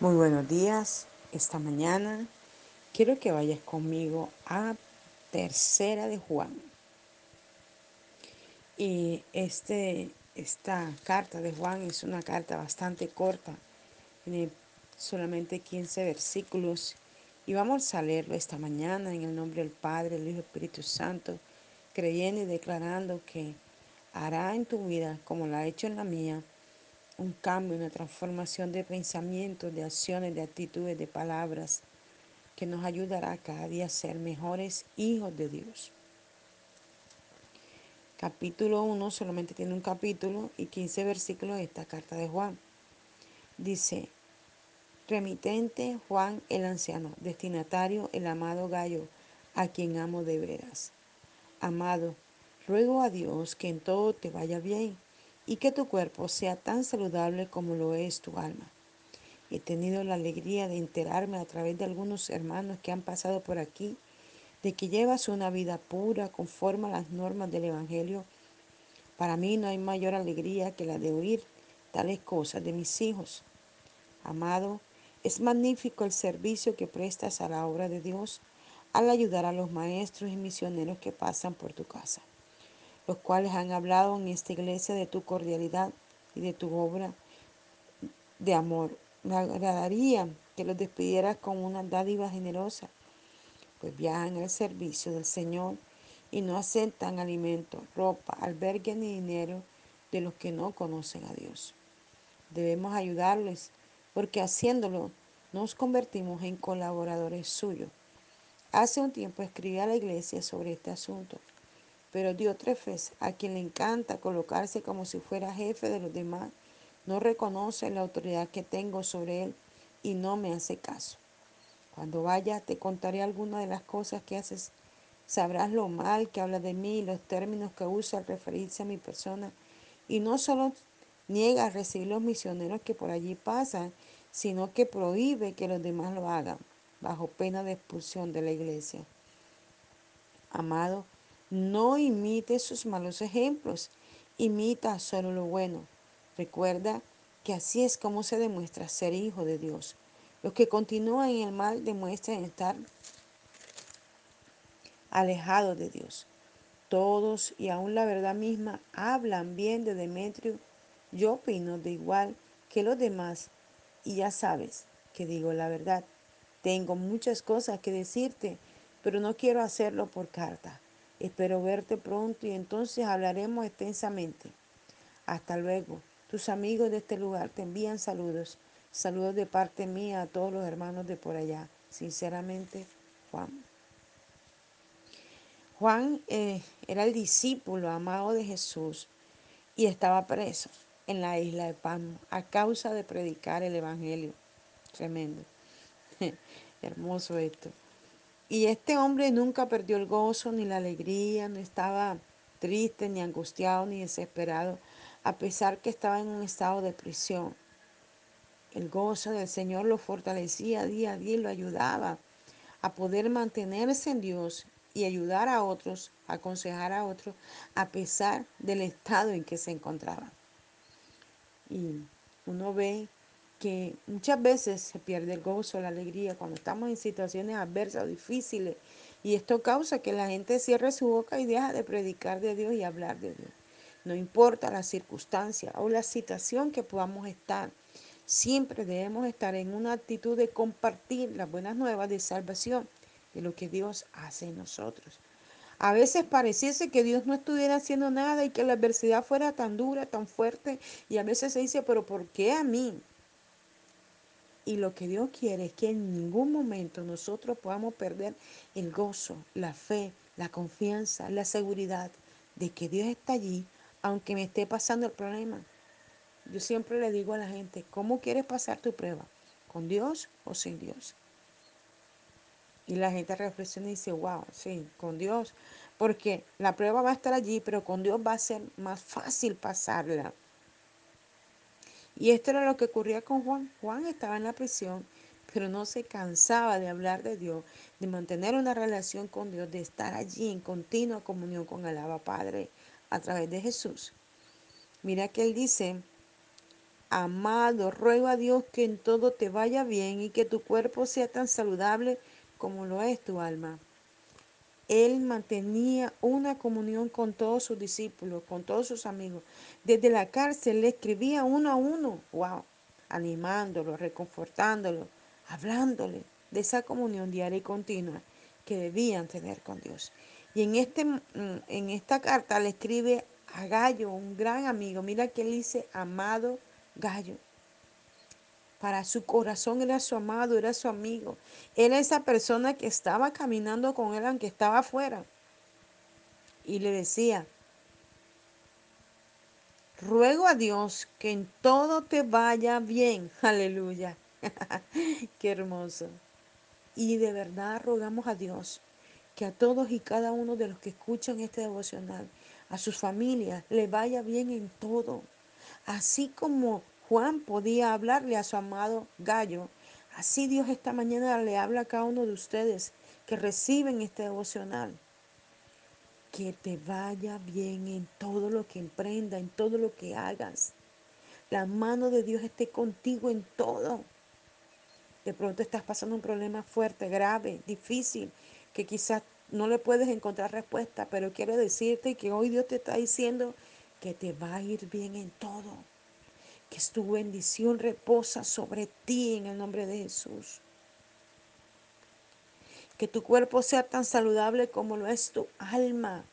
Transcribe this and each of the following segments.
Muy buenos días. Esta mañana quiero que vayas conmigo a Tercera de Juan. Y este, esta carta de Juan es una carta bastante corta, tiene solamente 15 versículos. Y vamos a leerlo esta mañana en el nombre del Padre, el Hijo y Espíritu Santo, creyendo y declarando que hará en tu vida como lo ha hecho en la mía un cambio, una transformación de pensamientos, de acciones, de actitudes, de palabras, que nos ayudará cada día a ser mejores hijos de Dios. Capítulo 1 solamente tiene un capítulo y 15 versículos de esta carta de Juan. Dice, remitente Juan el anciano, destinatario el amado Gallo, a quien amo de veras. Amado, ruego a Dios que en todo te vaya bien y que tu cuerpo sea tan saludable como lo es tu alma. He tenido la alegría de enterarme a través de algunos hermanos que han pasado por aquí de que llevas una vida pura conforme a las normas del Evangelio. Para mí no hay mayor alegría que la de oír tales cosas de mis hijos. Amado, es magnífico el servicio que prestas a la obra de Dios al ayudar a los maestros y misioneros que pasan por tu casa los cuales han hablado en esta iglesia de tu cordialidad y de tu obra de amor. Me agradaría que los despidieras con una dádiva generosa, pues viajan al servicio del Señor y no aceptan alimento, ropa, albergue ni dinero de los que no conocen a Dios. Debemos ayudarles, porque haciéndolo nos convertimos en colaboradores suyos. Hace un tiempo escribí a la iglesia sobre este asunto pero Diótrefes, a quien le encanta colocarse como si fuera jefe de los demás, no reconoce la autoridad que tengo sobre él y no me hace caso. Cuando vaya te contaré algunas de las cosas que haces. Sabrás lo mal que habla de mí y los términos que usa al referirse a mi persona. Y no solo niega a recibir los misioneros que por allí pasan, sino que prohíbe que los demás lo hagan, bajo pena de expulsión de la iglesia. Amado, no imite sus malos ejemplos, imita solo lo bueno. Recuerda que así es como se demuestra ser hijo de Dios. Los que continúan en el mal demuestran estar alejados de Dios. Todos y aún la verdad misma hablan bien de Demetrio. Yo opino de igual que los demás y ya sabes que digo la verdad. Tengo muchas cosas que decirte, pero no quiero hacerlo por carta. Espero verte pronto y entonces hablaremos extensamente. Hasta luego. Tus amigos de este lugar te envían saludos. Saludos de parte mía a todos los hermanos de por allá. Sinceramente, Juan. Juan eh, era el discípulo amado de Jesús y estaba preso en la isla de Palmo a causa de predicar el Evangelio. Tremendo. Hermoso esto. Y este hombre nunca perdió el gozo ni la alegría, no estaba triste, ni angustiado, ni desesperado, a pesar que estaba en un estado de prisión. El gozo del Señor lo fortalecía día a día y lo ayudaba a poder mantenerse en Dios y ayudar a otros, aconsejar a otros, a pesar del estado en que se encontraba. Y uno ve que muchas veces se pierde el gozo, la alegría cuando estamos en situaciones adversas o difíciles y esto causa que la gente cierre su boca y deja de predicar de Dios y hablar de Dios. No importa la circunstancia o la situación que podamos estar, siempre debemos estar en una actitud de compartir las buenas nuevas de salvación de lo que Dios hace en nosotros. A veces pareciese que Dios no estuviera haciendo nada y que la adversidad fuera tan dura, tan fuerte. Y a veces se dice, pero ¿por qué a mí? Y lo que Dios quiere es que en ningún momento nosotros podamos perder el gozo, la fe, la confianza, la seguridad de que Dios está allí, aunque me esté pasando el problema. Yo siempre le digo a la gente, ¿cómo quieres pasar tu prueba? ¿Con Dios o sin Dios? Y la gente reflexiona y dice, wow, sí, con Dios, porque la prueba va a estar allí, pero con Dios va a ser más fácil pasarla. Y esto era lo que ocurría con Juan. Juan estaba en la prisión, pero no se cansaba de hablar de Dios, de mantener una relación con Dios, de estar allí en continua comunión con el Abba Padre a través de Jesús. Mira que él dice amado, ruego a Dios que en todo te vaya bien y que tu cuerpo sea tan saludable como lo es tu alma. Él mantenía una comunión con todos sus discípulos, con todos sus amigos. Desde la cárcel le escribía uno a uno, wow, animándolo, reconfortándolo, hablándole de esa comunión diaria y continua que debían tener con Dios. Y en, este, mm, en esta carta le escribe a Gallo, un gran amigo. Mira que él dice, amado Gallo. Para su corazón era su amado, era su amigo. Era esa persona que estaba caminando con él aunque estaba afuera. Y le decía, ruego a Dios que en todo te vaya bien. Aleluya. Qué hermoso. Y de verdad rogamos a Dios que a todos y cada uno de los que escuchan este devocional, a sus familias, le vaya bien en todo. Así como Juan podía hablarle a su amado gallo. Así Dios esta mañana le habla a cada uno de ustedes que reciben este devocional. Que te vaya bien en todo lo que emprenda, en todo lo que hagas. La mano de Dios esté contigo en todo. De pronto estás pasando un problema fuerte, grave, difícil, que quizás no le puedes encontrar respuesta, pero quiero decirte que hoy Dios te está diciendo que te va a ir bien en todo que tu bendición reposa sobre ti en el nombre de Jesús. Que tu cuerpo sea tan saludable como lo es tu alma,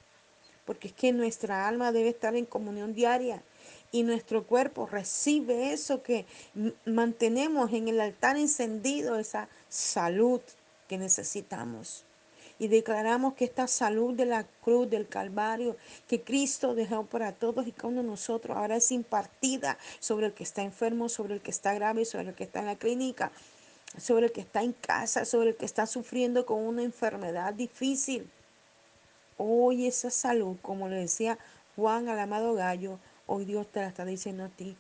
porque es que nuestra alma debe estar en comunión diaria y nuestro cuerpo recibe eso que mantenemos en el altar encendido, esa salud que necesitamos y declaramos que esta salud de la cruz, del Calvario, que Cristo dejó para todos y cada uno de nosotros, ahora es impartida sobre el que está enfermo, sobre el que está grave, sobre el que está en la clínica, sobre el que está en casa, sobre el que está sufriendo con una enfermedad difícil. Hoy esa salud, como le decía Juan al amado gallo, hoy Dios te la está diciendo a ti.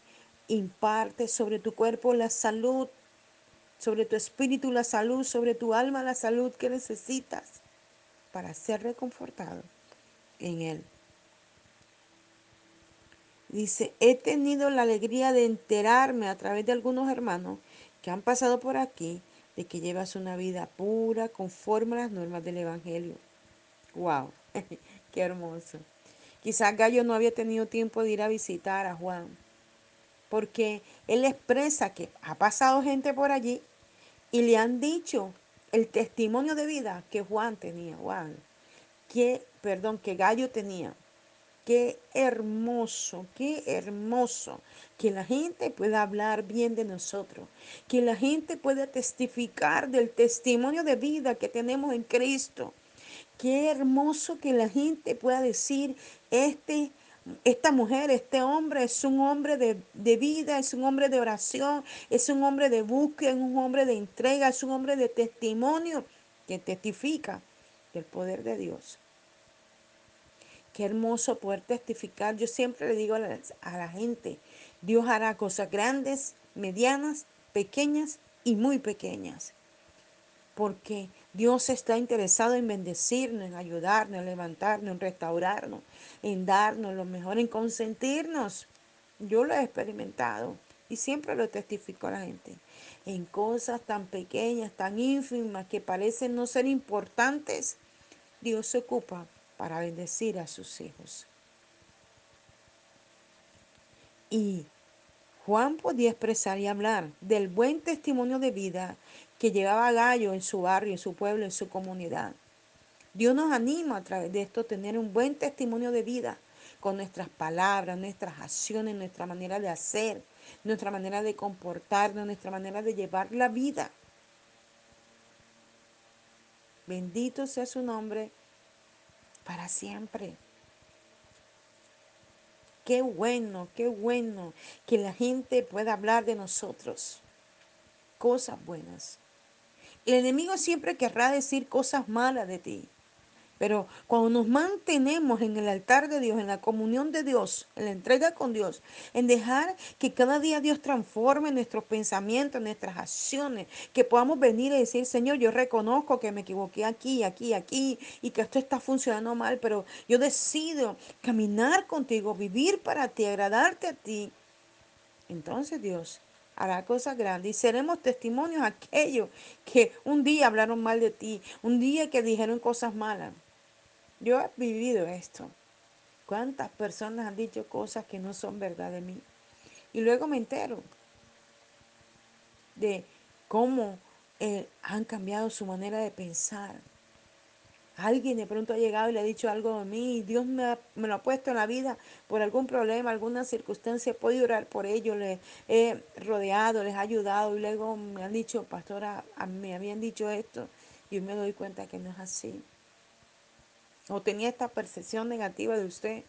Imparte sobre tu cuerpo la salud, sobre tu espíritu la salud, sobre tu alma la salud que necesitas para ser reconfortado en Él. Dice, he tenido la alegría de enterarme a través de algunos hermanos que han pasado por aquí de que llevas una vida pura conforme a las normas del Evangelio. ¡Wow! ¡Qué hermoso! Quizás Gallo no había tenido tiempo de ir a visitar a Juan, porque él expresa que ha pasado gente por allí y le han dicho el testimonio de vida que Juan tenía, Juan, que, perdón, que Gallo tenía. Qué hermoso, qué hermoso que la gente pueda hablar bien de nosotros, que la gente pueda testificar del testimonio de vida que tenemos en Cristo. Qué hermoso que la gente pueda decir, este esta mujer, este hombre es un hombre de, vida, es un hombre de oración, es un hombre de búsqueda, es un hombre de entrega, es un hombre de testimonio que testifica del poder de Dios. Qué hermoso poder testificar. Yo siempre le digo a la, a la gente, Dios hará cosas grandes, medianas, pequeñas y muy pequeñas. Porque Dios está interesado en bendecirnos, en ayudarnos, en levantarnos, en restaurarnos, en darnos lo mejor, en consentirnos. Yo lo he experimentado y siempre lo testifico a la gente. En cosas tan pequeñas, tan ínfimas, que parecen no ser importantes, Dios se ocupa para bendecir a sus hijos. Y Juan podía expresar y hablar del buen testimonio de vida que llevaba Gallo en su barrio, en su pueblo, en su comunidad. Dios nos anima a través de esto a tener un buen testimonio de vida con nuestras palabras, nuestras acciones, nuestra manera de hacer, nuestra manera de comportarnos, nuestra manera de llevar la vida. Bendito sea su nombre para siempre. Qué bueno, qué bueno que la gente pueda hablar de nosotros. Cosas buenas. El enemigo siempre querrá decir cosas malas de ti. Pero cuando nos mantenemos en el altar de Dios, en la comunión de Dios, en la entrega con Dios, en dejar que cada día Dios transforme nuestros pensamientos, nuestras acciones, que podamos venir y decir, Señor, yo reconozco que me equivoqué aquí, aquí, aquí, y que esto está funcionando mal, pero yo decido caminar contigo, vivir para ti, agradarte a ti. entonces Dios hará cosas grandes y seremos testimonios a aquellos que un día hablaron mal de ti, un día que dijeron cosas malas. Yo he vivido esto. ¿Cuántas personas han dicho cosas que no son verdad de mí? Y luego me entero de cómo eh, han cambiado su manera de pensar. Alguien de pronto ha llegado y le ha dicho algo de mí Dios me, me, lo ha puesto en la vida por algún problema, alguna circunstancia. He podido orar por ellos, les he rodeado, les he ayudado y luego me han dicho, pastora, me habían dicho esto y me doy cuenta que no es así. O tenía esta percepción negativa de usted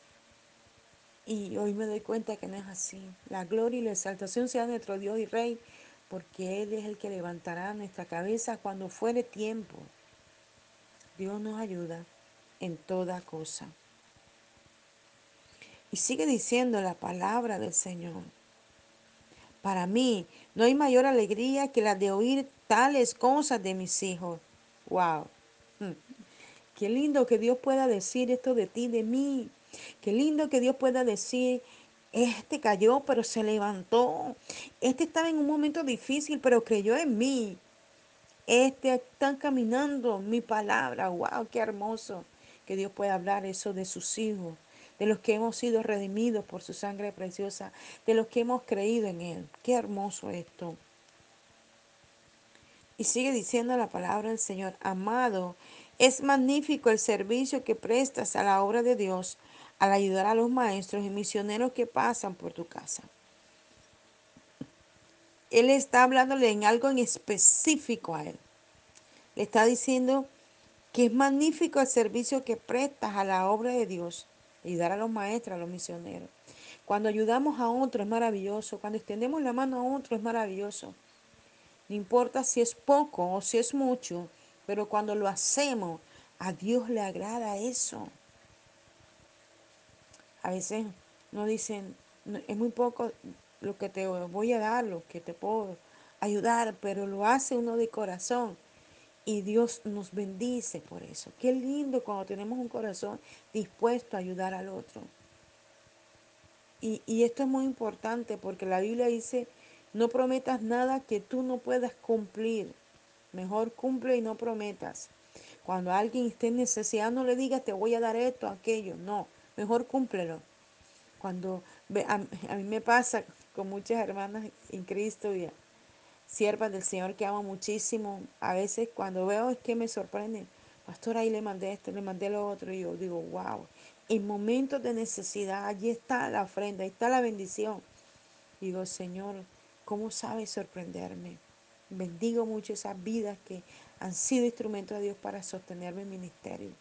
y hoy me doy cuenta que no es así. La gloria y la exaltación sea nuestro Dios y Rey porque Él es el que levantará nuestra cabeza cuando fuere tiempo. Dios nos ayuda en toda cosa. Y sigue diciendo la palabra del Señor. Para mí no hay mayor alegría que la de oír tales cosas de mis hijos. Wow. Hmm. Qué lindo que Dios pueda decir esto de ti, de mí. Qué lindo que Dios pueda decir, este cayó, pero se levantó. Este estaba en un momento difícil, pero creyó en mí. Este está caminando mi palabra. Wow, qué hermoso que Dios pueda hablar eso de sus hijos, de los que hemos sido redimidos por su sangre preciosa, de los que hemos creído en Él. Qué hermoso esto. Y sigue diciendo la palabra del Señor, amado, es magnífico el servicio que prestas a la obra de Dios al ayudar a los maestros y misioneros que pasan por tu casa. Él está hablándole en algo en específico a él. Le está diciendo que es magnífico el servicio que prestas a la obra de Dios, ayudar a los maestros, a los misioneros. Cuando ayudamos a otro es maravilloso, cuando extendemos la mano a otro es maravilloso. No importa si es poco o si es mucho, pero cuando lo hacemos, a Dios le agrada eso. A veces nos dicen, es muy poco lo que te voy a dar, lo que te puedo ayudar, pero lo hace uno de corazón. Y Dios nos bendice por eso. Qué lindo cuando tenemos un corazón dispuesto a ayudar al otro. Y, y esto es muy importante porque la Biblia dice, no prometas nada que tú no puedas cumplir. Mejor cumple y no prometas. Cuando alguien esté en necesidad, no le digas te voy a dar esto, aquello. No, mejor cúmplelo. Cuando a, a mí me pasa con muchas hermanas en Cristo y siervas del Señor que amo muchísimo, a veces cuando veo es que me sorprende. Pastor, ahí le mandé esto, le mandé lo otro. Y yo digo, wow, en momentos de necesidad, allí está la ofrenda, ahí está la bendición. Digo, Señor, ¿Cómo sabe sorprenderme? Bendigo mucho esas vidas que han sido instrumentos de Dios para sostener mi ministerio.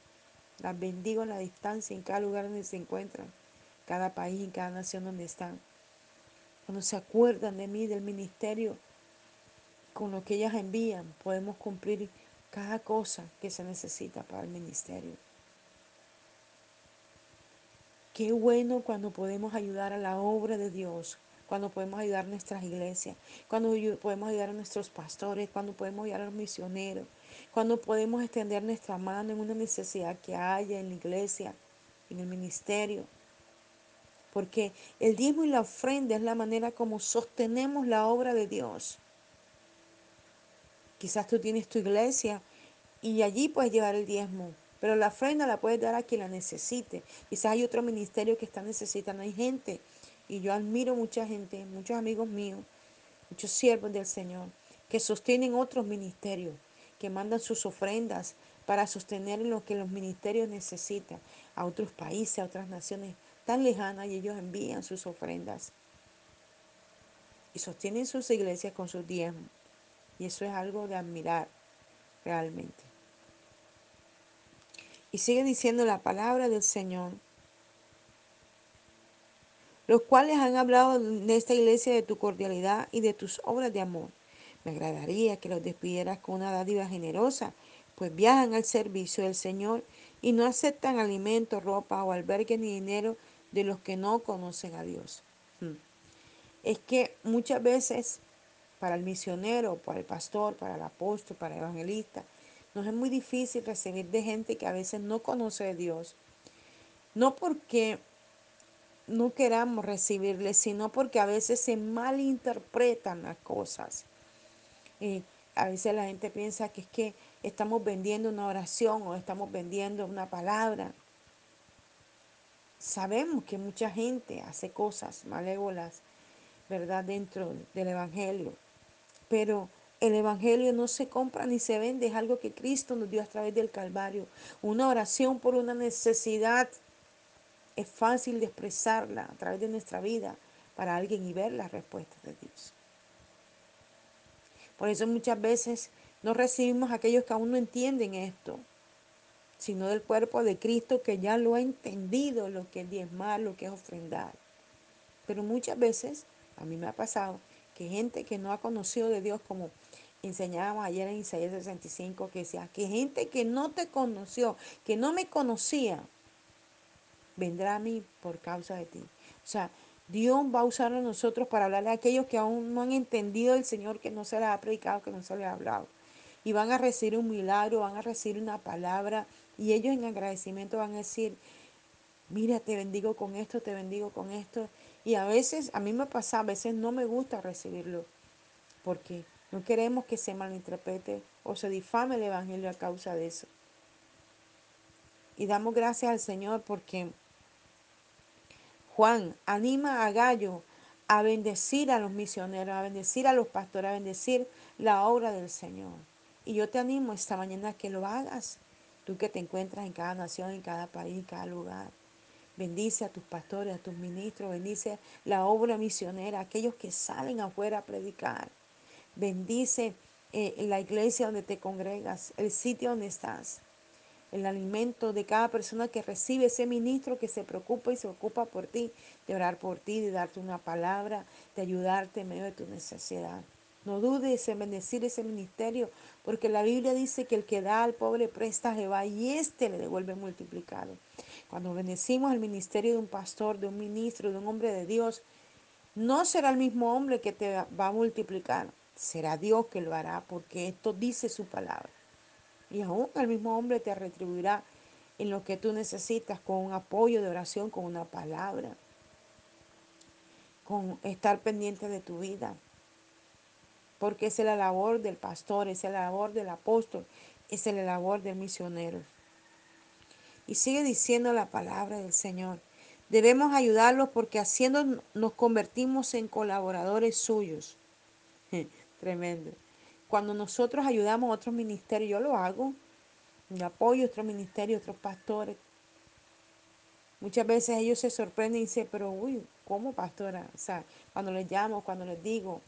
Las bendigo en la distancia, en cada lugar donde se encuentran, cada país, en cada nación donde están. Cuando se acuerdan de mí, del ministerio, con lo que ellas envían, podemos cumplir cada cosa que se necesita para el ministerio. Qué bueno cuando podemos ayudar a la obra de Dios cuando podemos ayudar a nuestras iglesias, cuando podemos ayudar a nuestros pastores, cuando podemos ayudar a los misioneros, cuando podemos extender nuestra mano en una necesidad que haya en la iglesia, en el ministerio. Porque el diezmo y la ofrenda es la manera como sostenemos la obra de Dios. Quizás tú tienes tu iglesia y allí puedes llevar el diezmo, pero la ofrenda la puedes dar a quien la necesite. Quizás hay otro ministerio que está necesitando. Hay gente y yo admiro mucha gente, muchos amigos míos, muchos siervos del Señor, que sostienen otros ministerios, que mandan sus ofrendas para sostener lo que los ministerios necesitan a otros países, a otras naciones tan lejanas, y ellos envían sus ofrendas. Y sostienen sus iglesias con sus diezmos. Y eso es algo de admirar realmente. Y sigue diciendo la palabra del Señor los cuales han hablado en esta iglesia de tu cordialidad y de tus obras de amor. Me agradaría que los despidieras con una dádiva generosa, pues viajan al servicio del Señor y no aceptan alimento, ropa o albergue ni dinero de los que no conocen a Dios. Hmm. Es que muchas veces para el misionero, para el pastor, para el apóstol, para el evangelista, nos es muy difícil recibir de gente que a veces no conoce a Dios. No porque no queramos recibirle, sino porque a veces se malinterpretan las cosas. Y a veces la gente piensa que es que estamos vendiendo una oración o estamos vendiendo una palabra. Sabemos que mucha gente hace cosas malévolas, ¿verdad?, dentro del Evangelio. Pero el Evangelio no se compra ni se vende, es algo que Cristo nos dio a través del Calvario. Una oración por una necesidad es fácil de expresarla a través de nuestra vida para alguien y ver la respuesta de Dios. Por eso muchas veces no recibimos a aquellos que aún no entienden esto, sino del cuerpo de Cristo que ya lo ha entendido, lo que es diezmar, lo que es ofrendar. Pero muchas veces, a mí me ha pasado, que gente que no ha conocido de Dios, como enseñábamos ayer en Isaías 65, que decía, que gente que no te conoció, que no me conocía, vendrá a mí por causa de ti. O sea, Dios va a usar a nosotros para hablarle a aquellos que aún no han entendido el Señor, que no se les ha predicado, que no se les ha hablado. Y van a recibir un milagro, van a recibir una palabra, y ellos en agradecimiento van a decir, mira, te bendigo con esto, te bendigo con esto. Y a veces, a mí me pasa, a veces no me gusta recibirlo, porque no queremos que se malinterprete o se difame el Evangelio a causa de eso. Y damos gracias al Señor porque Juan anima a Gallo a bendecir a los misioneros, a bendecir a los pastores, a bendecir la obra del Señor. Y yo te animo esta mañana a que lo hagas. Tú que te encuentras en cada nación, en cada país, en cada lugar. Bendice a tus pastores, a tus ministros, bendice la obra misionera, aquellos que salen afuera a predicar. Bendice eh, la iglesia donde te congregas, el sitio donde estás el alimento de cada persona que recibe ese ministro que se preocupa y se ocupa por ti, de orar por ti, de darte una palabra, de ayudarte en medio de tu necesidad. No dudes en bendecir ese ministerio, porque la Biblia dice que el que da al pobre presta a Jehová y éste le devuelve multiplicado. Cuando bendecimos el ministerio de un pastor, de un ministro, de un hombre de Dios, no será el mismo hombre que te va a multiplicar, será Dios que lo hará, porque esto dice su palabra. Y aún el mismo hombre te retribuirá en lo que tú necesitas con un apoyo de oración, con una palabra, con estar pendiente de tu vida. Porque es la labor del pastor, es la labor del apóstol, es la labor del misionero. Y sigue diciendo la palabra del Señor. Debemos ayudarlos porque haciendo nos convertimos en colaboradores suyos. Tremendo. Cuando nosotros ayudamos a otros ministerios, yo lo hago, yo apoyo a otros ministerios, otros pastores. Muchas veces ellos se sorprenden y dicen, pero uy, ¿cómo pastora? O sea, cuando les llamo, cuando les digo,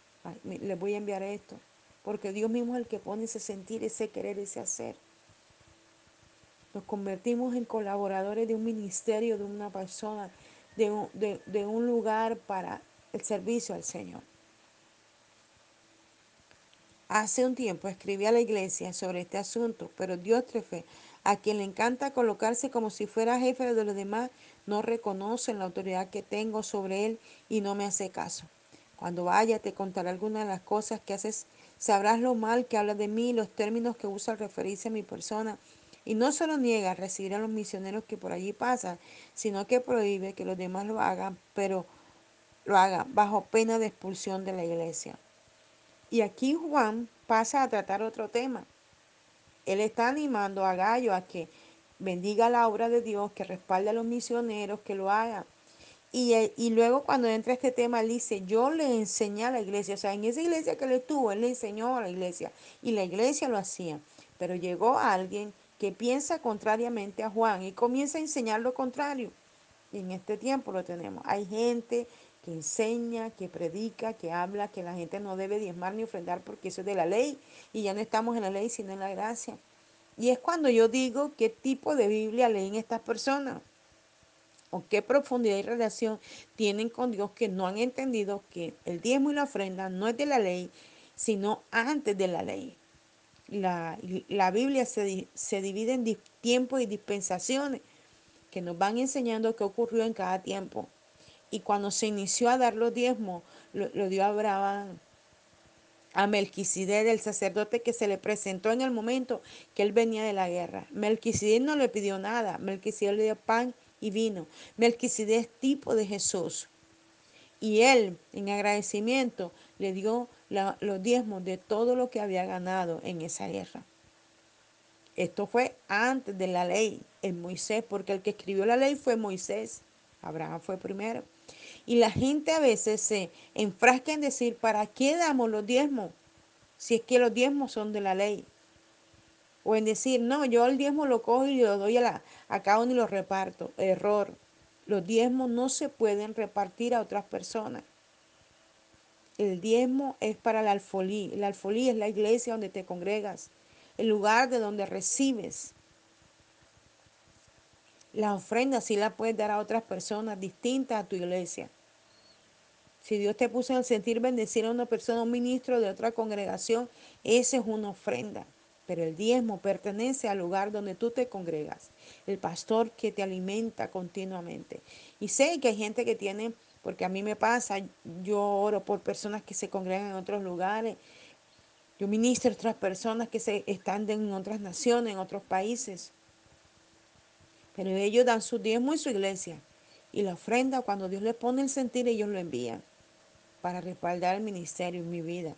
les voy a enviar esto. Porque Dios mismo es el que pone ese sentir, ese querer, ese hacer. Nos convertimos en colaboradores de un ministerio, de una persona, de un, lugar para el servicio al Señor. Hace un tiempo escribí a la iglesia sobre este asunto, pero Diótrefe, a quien le encanta colocarse como si fuera jefe de los demás, no reconoce la autoridad que tengo sobre él y no me hace caso. Cuando vaya te contaré algunas de las cosas que haces, sabrás lo mal que habla de mí, los términos que usa al referirse a mi persona. Y no solo niega recibir a los misioneros que por allí pasan, sino que prohíbe que los demás lo hagan, pero lo hagan bajo pena de expulsión de la iglesia. Y aquí Juan pasa a tratar otro tema. Él está animando a Gallo a que bendiga la obra de Dios, que respalde a los misioneros, que lo haga. Y, eh, y, luego cuando entra este tema, él dice, yo le enseñé a la iglesia, o sea, en esa iglesia que él estuvo, él le enseñó a la iglesia y la iglesia lo hacía. Pero llegó alguien que piensa contrariamente a Juan y comienza a enseñar lo contrario. Y en este tiempo lo tenemos. Hay gente que enseña, que predica, que habla, que la gente no debe diezmar ni ofrendar porque eso es de la ley y ya no estamos en la ley sino en la gracia. Y es cuando yo digo qué tipo de Biblia leen estas personas o qué profundidad y relación tienen con Dios que no han entendido que el diezmo y la ofrenda no es de la ley, sino antes de la ley. La, la Biblia se, se divide en tiempos y dispensaciones que nos van enseñando qué ocurrió en cada tiempo. Y cuando se inició a dar los diezmos, lo, dio a Abraham, a Melquisedec, el sacerdote que se le presentó en el momento que él venía de la guerra. Melquisedec no le pidió nada, Melquisedec le dio pan y vino. Melquisedec tipo de Jesús. Y él, en agradecimiento, le dio los diezmos de todo lo que había ganado en esa guerra. Esto fue antes de la ley, en Moisés, porque el que escribió la ley fue Moisés. Abraham fue primero. Y la gente a veces se enfrasca en decir, ¿para qué damos los diezmos? Si es que los diezmos son de la ley. O en decir, no, yo el diezmo lo cojo y lo doy a, la, a cada uno y lo reparto. Error. Los diezmos no se pueden repartir a otras personas. El diezmo es para la alfolí. La alfolí es la iglesia donde te congregas el lugar de donde recibes. La ofrenda sí la puedes dar a otras personas distintas a tu iglesia. Si Dios te puso en el sentir bendecir a una persona, un ministro de otra congregación, esa es una ofrenda. Pero el diezmo pertenece al lugar donde tú te congregas, el pastor que te alimenta continuamente. Y sé que hay gente que tiene, porque a mí me pasa, yo oro por personas que se congregan en otros lugares yo ministro a otras personas que se están en otras naciones, en otros países. Pero ellos dan su diezmo en su iglesia. Y la ofrenda, cuando Dios les pone el sentir, ellos lo envían para respaldar el ministerio en mi vida.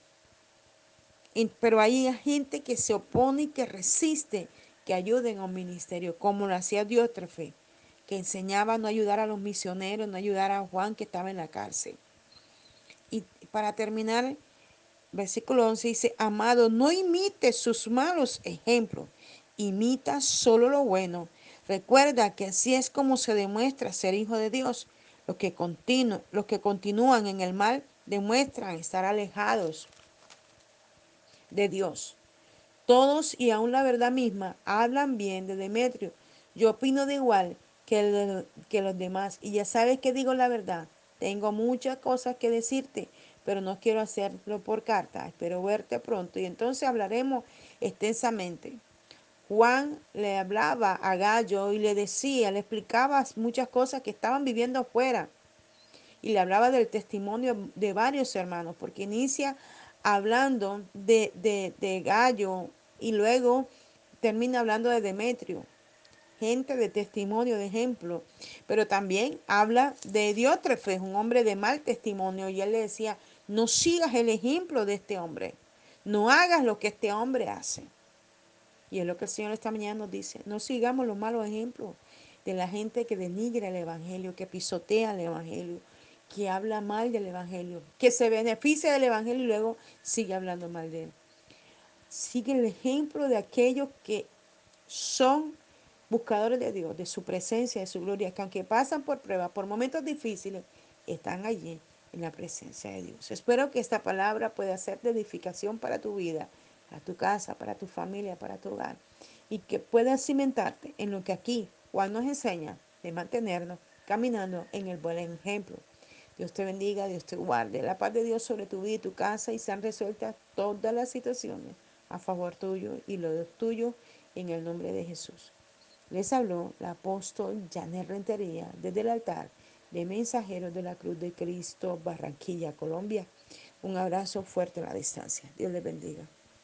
Pero hay gente que se opone y que resiste que ayuden a un ministerio, como lo hacía Diótrefe, que enseñaba a no ayudar a los misioneros, no ayudar a Juan que estaba en la cárcel. Y para terminar, versículo 11 dice, amado, no imites sus malos ejemplos, imita solo lo bueno. Recuerda que así es como se demuestra ser hijo de Dios. Los que, los que continúan en el mal demuestran estar alejados de Dios. Todos y aún la verdad misma hablan bien de Demetrio. Yo opino de igual que, que los demás. Y ya sabes que digo la verdad. Tengo muchas cosas que decirte, pero no quiero hacerlo por carta. Espero verte pronto y entonces hablaremos extensamente. Juan le hablaba a Gallo y le decía, le explicaba muchas cosas que estaban viviendo afuera. Y le hablaba del testimonio de varios hermanos, porque inicia hablando de, de, de Gallo y luego termina hablando de Demetrio gente de testimonio, de ejemplo, pero también habla de Diótrefes, un hombre de mal testimonio, y él le decía, no sigas el ejemplo de este hombre. No hagas lo que este hombre hace. Y es lo que el Señor esta mañana nos dice. No sigamos los malos ejemplos de la gente que denigra el Evangelio, que pisotea el Evangelio, que habla mal del Evangelio, que se beneficia del Evangelio y luego sigue hablando mal de él. Sigue el ejemplo de aquellos que son buscadores de Dios, de su presencia, de su gloria, que aunque pasan por pruebas, por momentos difíciles, están allí en la presencia de Dios. Espero que esta palabra pueda ser de edificación para tu vida, para tu casa, para tu familia, para tu hogar, y que puedas cimentarte en lo que aquí Juan nos enseña de mantenernos caminando en el buen ejemplo. Dios te bendiga, Dios te guarde. La paz de Dios sobre tu vida y tu casa y sean resueltas todas las situaciones a favor tuyo y lo tuyo en el nombre de Jesús. Les habló la apóstol Janet Rentería desde el altar de Mensajeros de la Cruz de Cristo, Barranquilla, Colombia. Un abrazo fuerte a la distancia. Dios les bendiga.